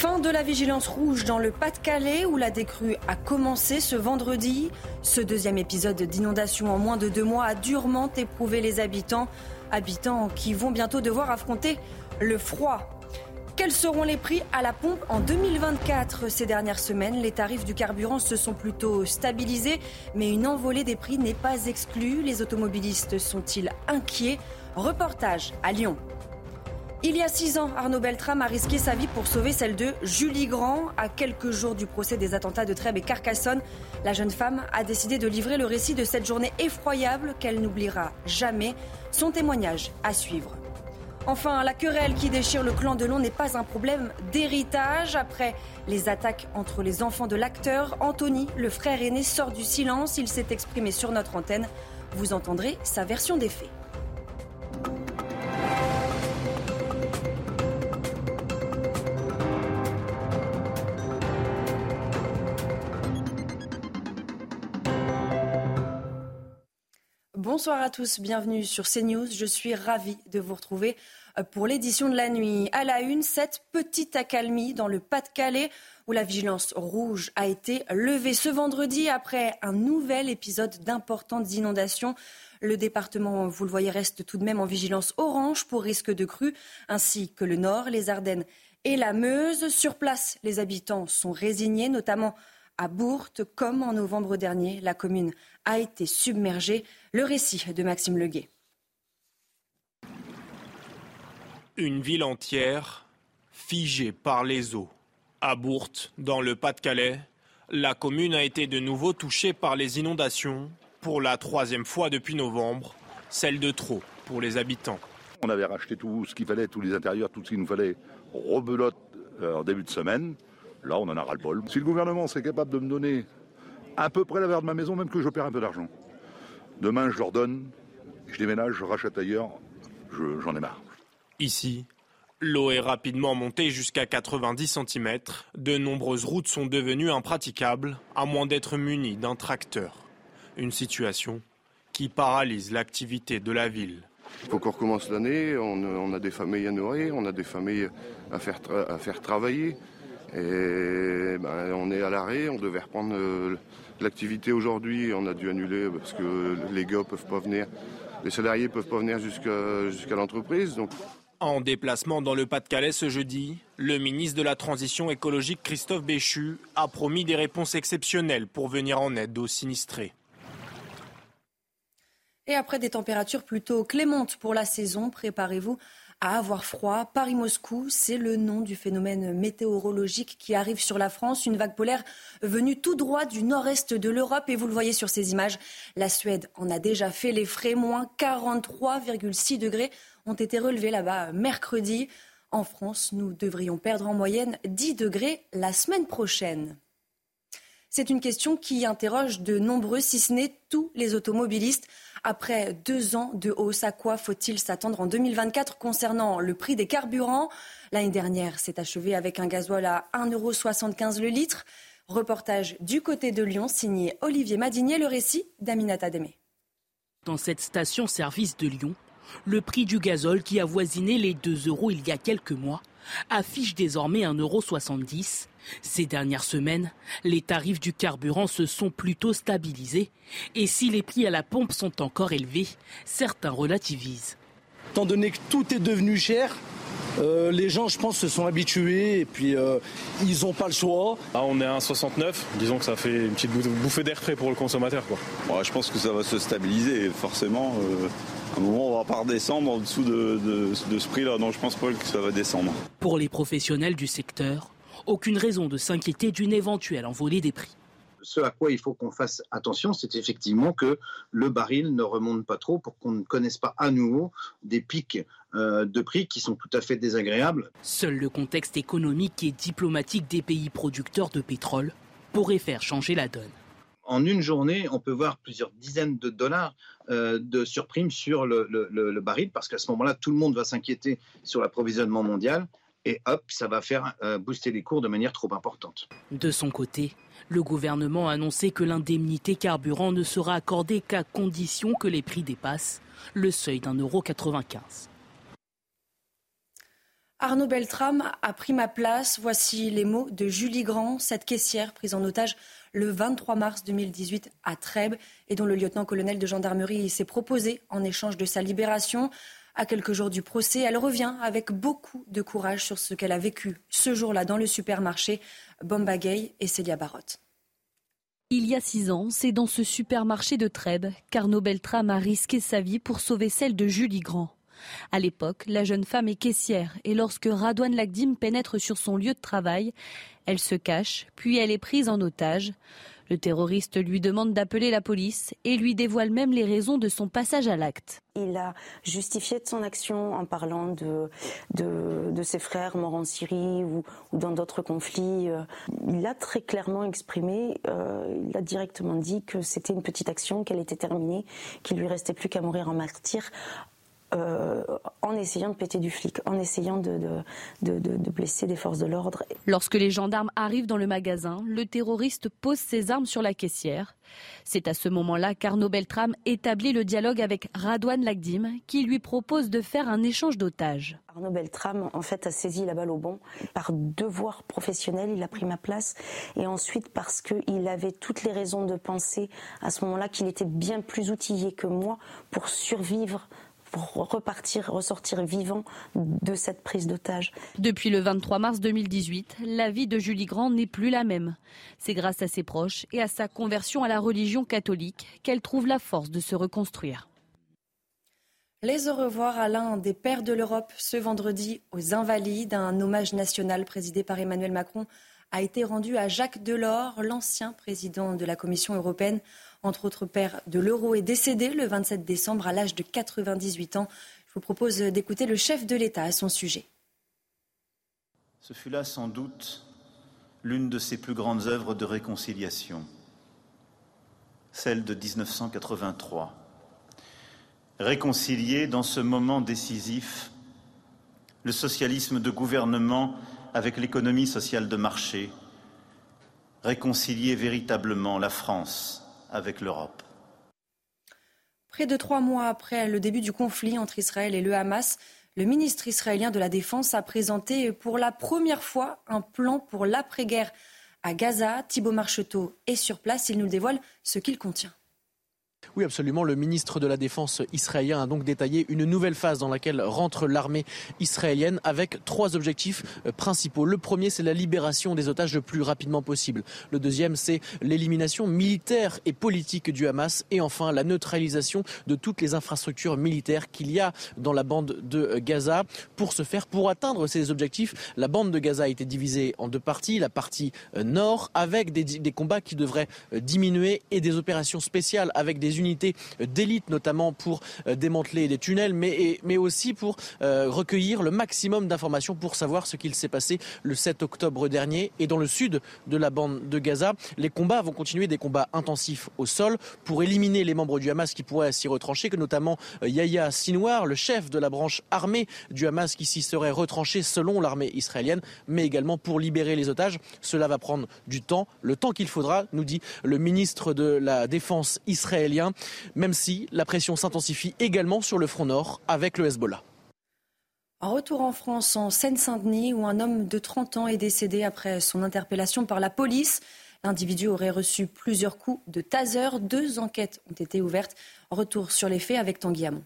Fin de la vigilance rouge dans le Pas-de-Calais où la décrue a commencé ce vendredi. Ce deuxième épisode d'inondation en moins de deux mois a durement éprouvé les habitants. Habitants qui vont bientôt devoir affronter le froid. Quels seront les prix à la pompe en 2024 Ces dernières semaines, les tarifs du carburant se sont plutôt stabilisés, mais une envolée des prix n'est pas exclue. Les automobilistes sont-ils inquiets? Reportage à Lyon. Il y a six ans, Arnaud Beltrame a risqué sa vie pour sauver celle de Julie Grand. À quelques jours du procès des attentats de Trèbes et Carcassonne, la jeune femme a décidé de livrer le récit de cette journée effroyable qu'elle n'oubliera jamais. Son témoignage à suivre. Enfin, la querelle qui déchire le clan de Long n'est pas un problème d'héritage. Après les attaques entre les enfants de l'acteur, Anthony, le frère aîné, sort du silence. Il s'est exprimé sur notre antenne. Vous entendrez sa version des faits. Bonsoir à tous, bienvenue sur CNews. Je suis ravie de vous retrouver euh, pour l'édition de la nuit. À la une, cette petite accalmie dans le Pas-de-Calais où la vigilance rouge a été levée ce vendredi après un nouvel épisode d'importantes inondations. Le département, vous le voyez, reste tout de même en vigilance orange pour risque de crue, ainsi que le Nord, les Ardennes et la Meuse. Sur place, les habitants sont résignés, notamment à Bourte, comme en novembre dernier. La commune a été submergée. Le récit de Maxime Leguet. Une ville entière figée par les eaux. À Bourte, dans le Pas-de-Calais, la commune a été de nouveau touchée par les inondations pour la troisième fois depuis novembre, celle de trop pour les habitants. On avait racheté tout ce qu'il fallait, tous les intérieurs, tout ce qu'il nous fallait, rebelote euh, en début de semaine. Là, on en a ras-le-bol. Si le gouvernement serait capable de me donner à peu près la valeur de ma maison, même que je perds un peu d'argent, demain, je leur donne, je déménage, je rachète ailleurs, j'en ai marre. Ici, l'eau est rapidement montée jusqu'à 90 cm. De nombreuses routes sont devenues impraticables, à moins d'être munies d'un tracteur. Une situation qui paralyse l'activité de la ville. Il faut qu'on recommence l'année, on, a des familles à nourrir, on a des familles à faire, à faire travailler. Et ben, on est à l'arrêt, on devait reprendre euh, l'activité aujourd'hui, on a dû annuler parce que les gars peuvent pas venir, les salariés peuvent pas venir jusqu'à l'entreprise. Donc. En déplacement dans le Pas-de-Calais ce jeudi, le ministre de la Transition écologique Christophe Béchu a promis des réponses exceptionnelles pour venir en aide aux sinistrés. Et après des températures plutôt clémentes pour la saison, préparez-vous à avoir froid. Paris-Moscou, c'est le nom du phénomène météorologique qui arrive sur la France, une vague polaire venue tout droit du nord-est de l'Europe. Et vous le voyez sur ces images, la Suède en a déjà fait les frais. Moins 43,6 degrés ont été relevés là-bas mercredi. En France, nous devrions perdre en moyenne 10 degrés la semaine prochaine. C'est une question qui interroge de nombreux, si ce n'est tous les automobilistes. Après deux ans de hausse, à quoi faut-il s'attendre en 2024 concernant le prix des carburants? L'année dernière s'est achevée avec un gasoil à 1,75€ le litre. Reportage du côté de Lyon, signé Olivier Madinier, le récit d'Aminata Demé. Dans cette station-service de Lyon, le prix du gazole qui avoisinait les 2 euros il y a quelques mois affiche désormais 1,70€. Ces dernières semaines, les tarifs du carburant se sont plutôt stabilisés et si les prix à la pompe sont encore élevés, certains relativisent. Étant donné que tout est devenu cher, euh, les gens, je pense, se sont habitués et puis euh, ils n'ont pas le choix. Là, on est à 1,69. Disons que ça fait une petite bouffée d'air frais pour le consommateur. Quoi. je pense que ça va se stabiliser, forcément. Euh, un moment, on va pas redescendre en dessous de, de ce prix-là. Non, je pense pas que ça va descendre. Pour les professionnels du secteur, aucune raison de s'inquiéter d'une éventuelle envolée des prix. Ce à quoi il faut qu'on fasse attention, c'est effectivement que le baril ne remonte pas trop pour qu'on ne connaisse pas à nouveau des pics euh, de prix qui sont tout à fait désagréables. Seul le contexte économique et diplomatique des pays producteurs de pétrole pourrait faire changer la donne en une journée, on peut voir plusieurs dizaines de dollars euh, de surprime sur le, baril, parce qu'à ce moment-là, tout le monde va s'inquiéter sur l'approvisionnement mondial, et hop, ça va faire euh, booster les cours de manière trop importante. De son côté, le gouvernement a annoncé que l'indemnité carburant ne sera accordée qu'à condition que les prix dépassent le seuil d'un euro 95. Arnaud Beltrame a pris ma place. Voici les mots de Julie Grand, cette caissière prise en otage le 23 mars 2018 à Trèbes et dont le lieutenant-colonel de gendarmerie s'est proposé en échange de sa libération. À quelques jours du procès, elle revient avec beaucoup de courage sur ce qu'elle a vécu ce jour-là dans le supermarché Bomba Gay et Célia Barotte. Il y a six ans, c'est dans ce supermarché de Trèbes qu'Arnaud Beltrame a risqué sa vie pour sauver celle de Julie Grand. À l'époque, la jeune femme est caissière et lorsque Radouane Lagdim pénètre sur son lieu de travail, elle se cache, puis elle est prise en otage. Le terroriste lui demande d'appeler la police et lui dévoile même les raisons de son passage à l'acte. Il a justifié son action en parlant de, de, ses frères morts en Syrie ou, dans d'autres conflits. Euh, il a très clairement exprimé, euh, il a directement dit que c'était une petite action, qu'elle était terminée, qu'il lui restait plus qu'à mourir en martyr. Euh, en essayant de péter du flic, en essayant de, de, blesser des forces de l'ordre. Lorsque les gendarmes arrivent dans le magasin, le terroriste pose ses armes sur la caissière. C'est à ce moment-là qu'Arnaud Beltrame établit le dialogue avec Radouane Lagdim, qui lui propose de faire un échange d'otages. Arnaud Beltrame, en fait, a saisi la balle au bon. Par devoir professionnel, il a pris ma place. Et ensuite, parce qu'il avait toutes les raisons de penser à ce moment-là qu'il était bien plus outillé que moi pour survivre pour repartir, ressortir vivant de cette prise d'otage. Depuis le 23 mars 2018, la vie de Julie Grand n'est plus la même. C'est grâce à ses proches et à sa conversion à la religion catholique qu'elle trouve la force de se reconstruire. Les au revoir à l'un des pères de l'Europe ce vendredi aux Invalides. Un hommage national présidé par Emmanuel Macron a été rendu à Jacques Delors, l'ancien président de la Commission européenne entre autres père de l'euro, est décédé le 27 décembre à l'âge de 98 ans. Je vous propose d'écouter le chef de l'État à son sujet. Ce fut là sans doute l'une de ses plus grandes œuvres de réconciliation, celle de 1983. Réconcilier dans ce moment décisif le socialisme de gouvernement avec l'économie sociale de marché, réconcilier véritablement la France avec l'Europe. Près de trois mois après le début du conflit entre Israël et le Hamas, le ministre israélien de la Défense a présenté pour la première fois un plan pour l'après-guerre à Gaza. Thibault Marcheteau est sur place. Il nous dévoile ce qu'il contient. Oui, absolument. Le ministre de la Défense israélien a donc détaillé une nouvelle phase dans laquelle rentre l'armée israélienne avec trois objectifs euh, principaux. Le premier, c'est la libération des otages le plus rapidement possible. Le deuxième, c'est l'élimination militaire et politique du Hamas. Et enfin, la neutralisation de toutes les infrastructures militaires qu'il y a dans la bande de Gaza. Pour ce faire, pour atteindre ces objectifs, la bande de Gaza a été divisée en deux parties. La partie euh, nord, avec des, des combats qui devraient euh, diminuer et des opérations spéciales avec des unités d'élite, notamment pour euh, démanteler des tunnels, mais, mais aussi pour euh, recueillir le maximum d'informations pour savoir ce qu'il s'est passé le 7 octobre dernier. Et dans le sud de la bande de Gaza, les combats vont continuer, des combats intensifs au sol pour éliminer les membres du Hamas qui pourraient s'y retrancher, que notamment euh, Yahya Sinwar, le chef de la branche armée du Hamas qui s'y serait retranché selon l'armée israélienne, mais également pour libérer les otages. Cela va prendre du temps, le temps qu'il faudra, nous dit le ministre de la Défense israélien même si la pression s'intensifie également sur le front nord avec le Hezbollah. En retour en France, en Seine-Saint-Denis, où un homme de 30 ans est décédé après son interpellation par la police. L'individu aurait reçu plusieurs coups de taser. Deux enquêtes ont été ouvertes. Retour sur les faits avec Tanguy Hamon.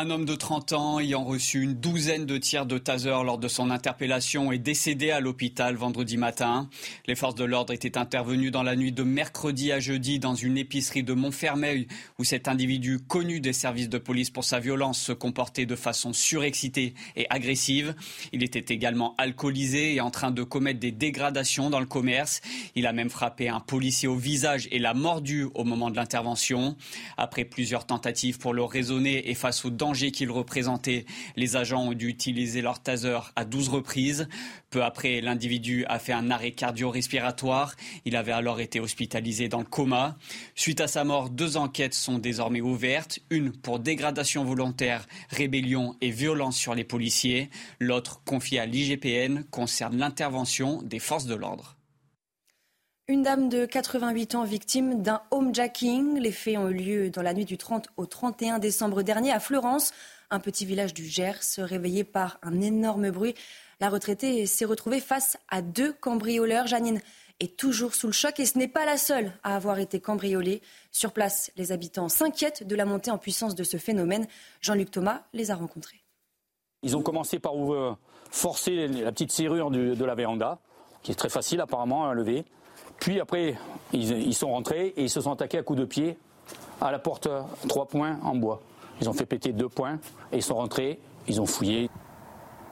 Un homme de 30 ans ayant reçu une douzaine de tirs de taser lors de son interpellation est décédé à l'hôpital vendredi matin. Les forces de l'ordre étaient intervenues dans la nuit de mercredi à jeudi dans une épicerie de Montfermeil où cet individu connu des services de police pour sa violence se comportait de façon surexcitée et agressive. Il était également alcoolisé et en train de commettre des dégradations dans le commerce. Il a même frappé un policier au visage et l'a mordu au moment de l'intervention. Après plusieurs tentatives pour le raisonner et face au danger qu'il représentait. Les agents ont dû utiliser leur taser à 12 reprises. Peu après, l'individu a fait un arrêt cardio-respiratoire. Il avait alors été hospitalisé dans le coma. Suite à sa mort, deux enquêtes sont désormais ouvertes. Une pour dégradation volontaire, rébellion et violence sur les policiers. L'autre, confiée à l'IGPN, concerne l'intervention des forces de l'ordre. Une dame de 88 ans victime d'un homejacking. Les faits ont eu lieu dans la nuit du 30 au 31 décembre dernier à Florence, un petit village du Gers, réveillé par un énorme bruit. La retraitée s'est retrouvée face à deux cambrioleurs. Janine est toujours sous le choc et ce n'est pas la seule à avoir été cambriolée. Sur place, les habitants s'inquiètent de la montée en puissance de ce phénomène. Jean-Luc Thomas les a rencontrés. Ils ont commencé par forcer la petite serrure de la véranda, qui est très facile apparemment à lever. Puis après, ils, sont rentrés et ils se sont attaqués à coups de pied à la porte trois points en bois. Ils ont fait péter deux points et ils sont rentrés, ils ont fouillé.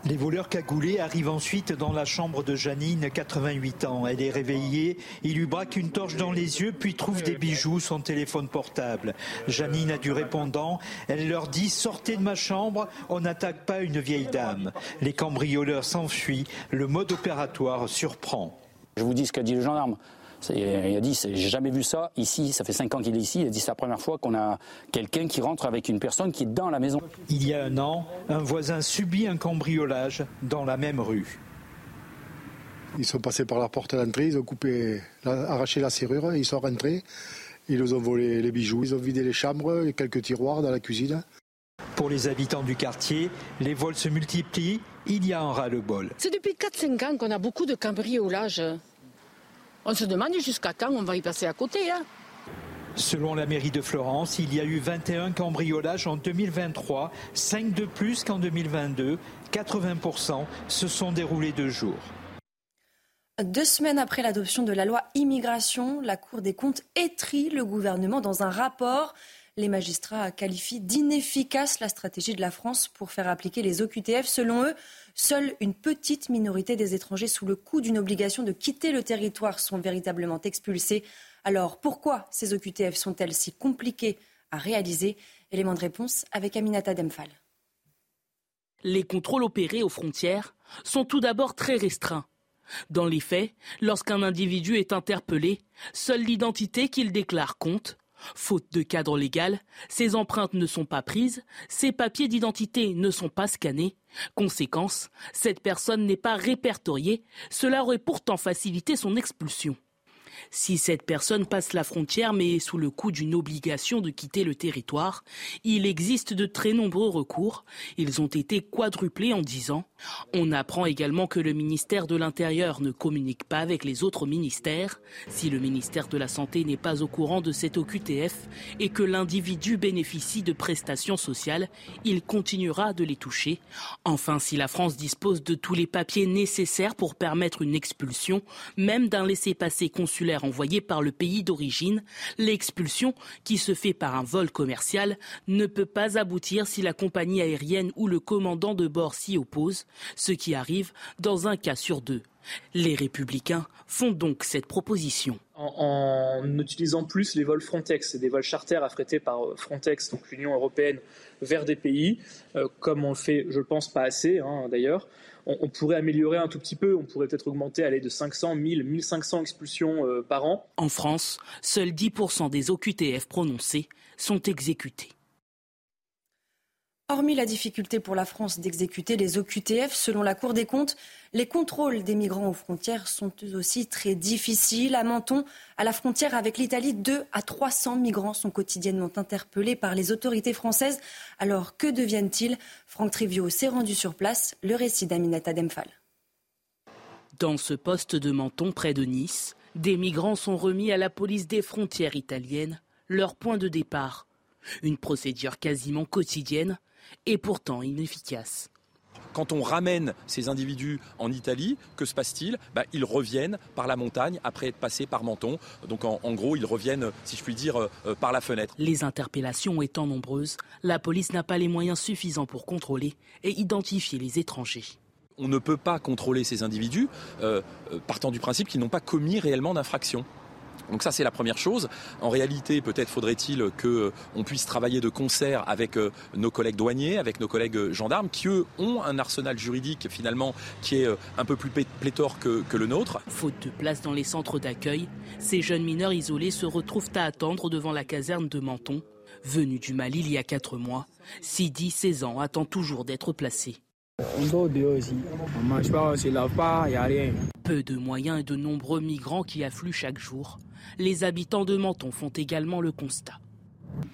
Les voleurs cagoulés arrivent ensuite dans la chambre de Janine, 88 ans. Elle est réveillée, ils lui braquent une torche dans les yeux, puis trouvent des bijoux, son téléphone portable. Janine a du répondant, elle leur dit Sortez de ma chambre, on n'attaque pas une vieille dame. Les cambrioleurs s'enfuient, le mode opératoire surprend. Je vous dis ce qu'a dit le gendarme. Il a dit, j'ai jamais vu ça ici, ça fait cinq ans qu'il est ici, il a dit c'est la première fois qu'on a quelqu'un qui rentre avec une personne qui est dans la maison. Il y a un an, un voisin subit un cambriolage dans la même rue. Ils sont passés par la porte d'entrée, ils ont coupé, arraché la serrure, ils sont rentrés, ils nous ont volé les bijoux, ils ont vidé les chambres et quelques tiroirs dans la cuisine. Pour les habitants du quartier, les vols se multiplient, il y a un ras-le-bol. C'est depuis 4-5 ans qu'on a beaucoup de cambriolages. On se demande jusqu'à quand on va y passer à côté. Hein. Selon la mairie de Florence, il y a eu 21 cambriolages en 2023, 5 de plus qu'en 2022. 80% se sont déroulés de jour. Deux semaines après l'adoption de la loi immigration, la Cour des comptes étrit le gouvernement dans un rapport. Les magistrats qualifient d'inefficace la stratégie de la France pour faire appliquer les OQTF. Selon eux, seule une petite minorité des étrangers sous le coup d'une obligation de quitter le territoire sont véritablement expulsés. Alors pourquoi ces OQTF sont-elles si compliquées à réaliser? Élément de réponse avec Aminata Demphal. Les contrôles opérés aux frontières sont tout d'abord très restreints. Dans les faits, lorsqu'un individu est interpellé, seule l'identité qu'il déclare compte Faute de cadre légal, ces empreintes ne sont pas prises, ces papiers d'identité ne sont pas scannés. Conséquence, cette personne n'est pas répertoriée, cela aurait pourtant facilité son expulsion. Si cette personne passe la frontière mais est sous le coup d'une obligation de quitter le territoire, il existe de très nombreux recours. Ils ont été quadruplés en dix ans. On apprend également que le ministère de l'Intérieur ne communique pas avec les autres ministères. Si le ministère de la Santé n'est pas au courant de cette OQTF et que l'individu bénéficie de prestations sociales, il continuera de les toucher. Enfin, si la France dispose de tous les papiers nécessaires pour permettre une expulsion, même d'un laissez-passer consulaire envoyé par le pays d'origine, l'expulsion, qui se fait par un vol commercial, ne peut pas aboutir si la compagnie aérienne ou le commandant de bord s'y oppose, ce qui arrive dans un cas sur deux. Les républicains font donc cette proposition. En, utilisant plus les vols Frontex, et des vols charters affrétés par Frontex, donc l'Union européenne, vers des pays, euh, comme on le fait, je pense, pas assez hein, d'ailleurs, on, pourrait améliorer un tout petit peu. On pourrait peut-être augmenter aller de 500, 1000, 1500 expulsions euh, par an. En France, seuls 10% des OQTF prononcés sont exécutés. Hormis la difficulté pour la France d'exécuter les OQTF, selon la Cour des comptes, les contrôles des migrants aux frontières sont eux aussi très difficiles. À Menton, à la frontière avec l'Italie, 2 à 300 migrants sont quotidiennement interpellés par les autorités françaises. Alors que deviennent-ils? Franck Trivio s'est rendu sur place. Le récit d'Aminata Demphal. Dans ce poste de Menton près de Nice, des migrants sont remis à la police des frontières italiennes, leur point de départ. Une procédure quasiment quotidienne est pourtant inefficace. Quand on ramène ces individus en Italie, que se passe-t-il? Bah, Ils reviennent par la montagne après être passés par Menton. Donc en, gros, ils reviennent, si je puis dire, euh, euh, par la fenêtre. Les interpellations étant nombreuses, la police n'a pas les moyens suffisants pour contrôler et identifier les étrangers on ne peut pas contrôler ces individus euh, partant du principe qu'ils n'ont pas commis réellement d'infraction. Donc ça c'est la première chose. En réalité, peut-être faudrait-il qu'on puisse travailler de concert avec euh, nos collègues douaniers, avec nos collègues gendarmes, qui eux ont un arsenal juridique finalement qui est euh, un peu plus pléthore que, que le nôtre. Faute de place dans les centres d'accueil, ces jeunes mineurs isolés se retrouvent à attendre devant la caserne de Menton. Venu du Mali il y a quatre mois, Sidi, 16 ans, attend toujours d'être placé. On dort dehors aussi. On mange pas, on se lave pas, il n'y a rien. Peu de moyens et de nombreux migrants qui affluent chaque jour. Les habitants de Menton font également le constat.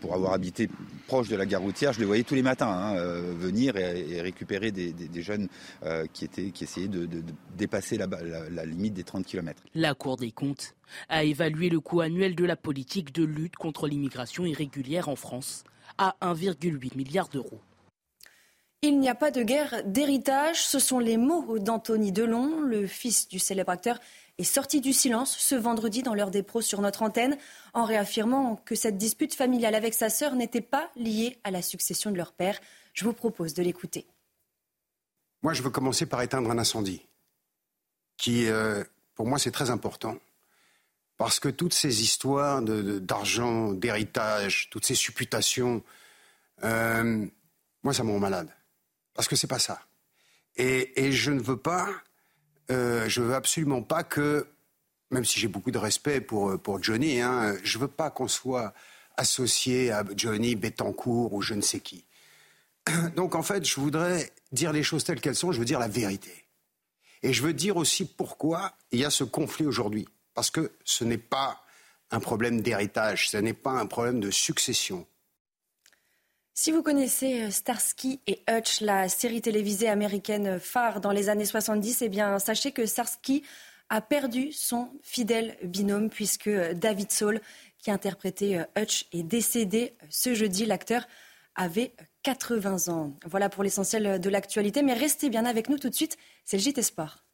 Pour avoir habité proche de la gare routière, je les voyais tous les matins hein, euh, venir et, récupérer des, jeunes euh, qui, étaient, qui essayaient de, dépasser la, la, limite des 30 km. La Cour des comptes a évalué le coût annuel de la politique de lutte contre l'immigration irrégulière en France à 1,8 milliard d'euros. Il n'y a pas de guerre d'héritage, ce sont les mots d'Anthony Delon, le fils du célèbre acteur, est sorti du silence ce vendredi dans l'heure des pros sur notre antenne, en réaffirmant que cette dispute familiale avec sa sœur n'était pas liée à la succession de leur père. Je vous propose de l'écouter. Moi, je veux commencer par éteindre un incendie, qui, euh, pour moi, c'est très important. Parce que toutes ces histoires d'argent, d'héritage, toutes ces supputations, euh, moi, ça me rend malade. Parce que c'est pas ça. Et, je ne veux pas, euh, je veux absolument pas que, même si j'ai beaucoup de respect pour, pour Johnny, hein, je veux pas qu'on soit associé à Johnny Bettencourt ou je ne sais qui. Donc en fait, je voudrais dire les choses telles qu'elles sont, je veux dire la vérité. Et je veux dire aussi pourquoi il y a ce conflit aujourd'hui. Parce que ce n'est pas un problème d'héritage, ce n'est pas un problème de succession. Si vous connaissez euh, Starsky et Hutch, la série télévisée américaine phare dans les années 70, eh bien, sachez que Starsky a perdu son fidèle binôme puisque euh, David Saul, qui interprétait euh, Hutch, est décédé ce jeudi. L'acteur avait 80 ans. Voilà pour l'essentiel de l'actualité, mais restez bien avec nous tout de suite, c'est le JT Sport.